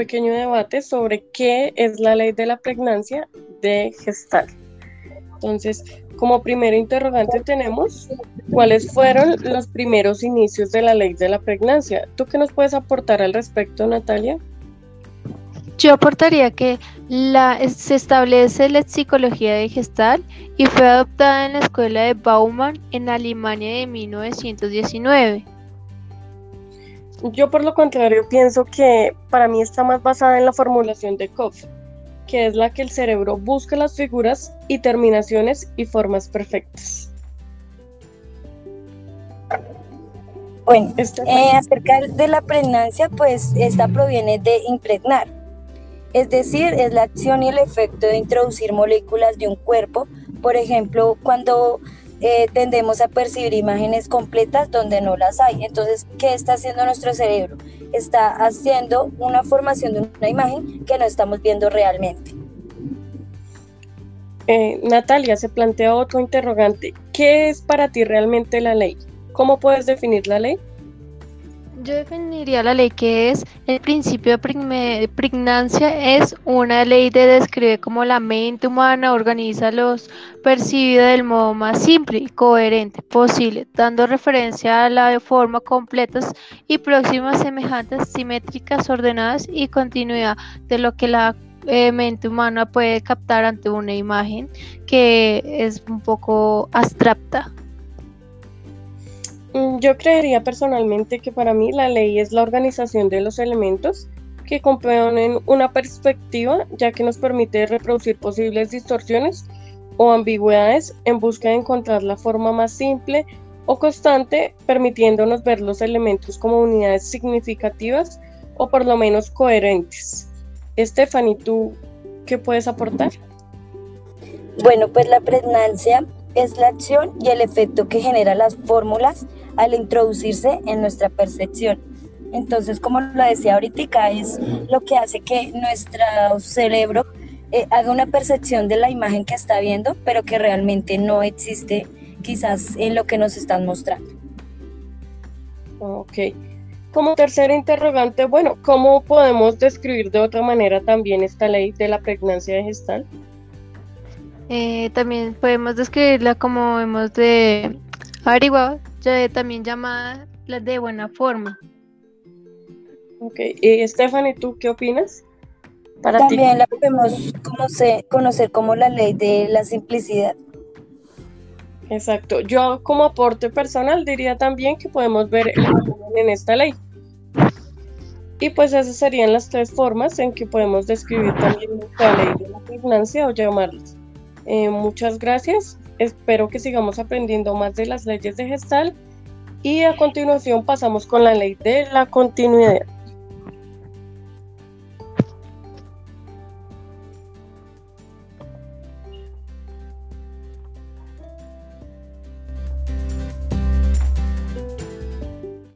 pequeño debate sobre qué es la ley de la pregnancia de gestal. Entonces, como primer interrogante tenemos cuáles fueron los primeros inicios de la ley de la pregnancia. ¿Tú qué nos puedes aportar al respecto, Natalia? Yo aportaría que la, se establece la psicología de gestal y fue adoptada en la escuela de Baumann en Alemania de 1919. Yo por lo contrario pienso que para mí está más basada en la formulación de Kopf, que es la que el cerebro busca las figuras y terminaciones y formas perfectas. Bueno, eh, acerca de la pregnancia, pues esta proviene de impregnar, es decir, es la acción y el efecto de introducir moléculas de un cuerpo, por ejemplo, cuando eh, tendemos a percibir imágenes completas donde no las hay. Entonces, ¿qué está haciendo nuestro cerebro? Está haciendo una formación de una imagen que no estamos viendo realmente. Eh, Natalia, se plantea otro interrogante. ¿Qué es para ti realmente la ley? ¿Cómo puedes definir la ley? Yo definiría la ley que es el principio de pregnancia, es una ley que describe cómo la mente humana organiza los percibidos del modo más simple y coherente posible, dando referencia a la forma completas y próximas semejantes, simétricas, ordenadas y continuidad de lo que la eh, mente humana puede captar ante una imagen que es un poco abstracta. Mm, yo creería personalmente que para mí la ley es la organización de los elementos que componen una perspectiva, ya que nos permite reproducir posibles distorsiones o ambigüedades en busca de encontrar la forma más simple o constante, permitiéndonos ver los elementos como unidades significativas o por lo menos coherentes. Stephanie, ¿tú qué puedes aportar? Bueno, pues la pregnancia es la acción y el efecto que genera las fórmulas al introducirse en nuestra percepción. Entonces, como lo decía ahorita, es lo que hace que nuestro cerebro eh, haga una percepción de la imagen que está viendo, pero que realmente no existe quizás en lo que nos están mostrando. Ok. Como tercer interrogante, bueno, ¿cómo podemos describir de otra manera también esta ley de la pregnancia de gestal? Eh, también podemos describirla como hemos de averiguado, ya también llamada la de buena forma. Ok, y Stephanie, ¿tú qué opinas? también la podemos conocer, como la ley de la simplicidad. Exacto. Yo como aporte personal diría también que podemos ver el en esta ley. Y pues esas serían las tres formas en que podemos describir también la ley de la pregnancia o llamarlas. Eh, muchas gracias. Espero que sigamos aprendiendo más de las leyes de gestal. Y a continuación pasamos con la ley de la continuidad.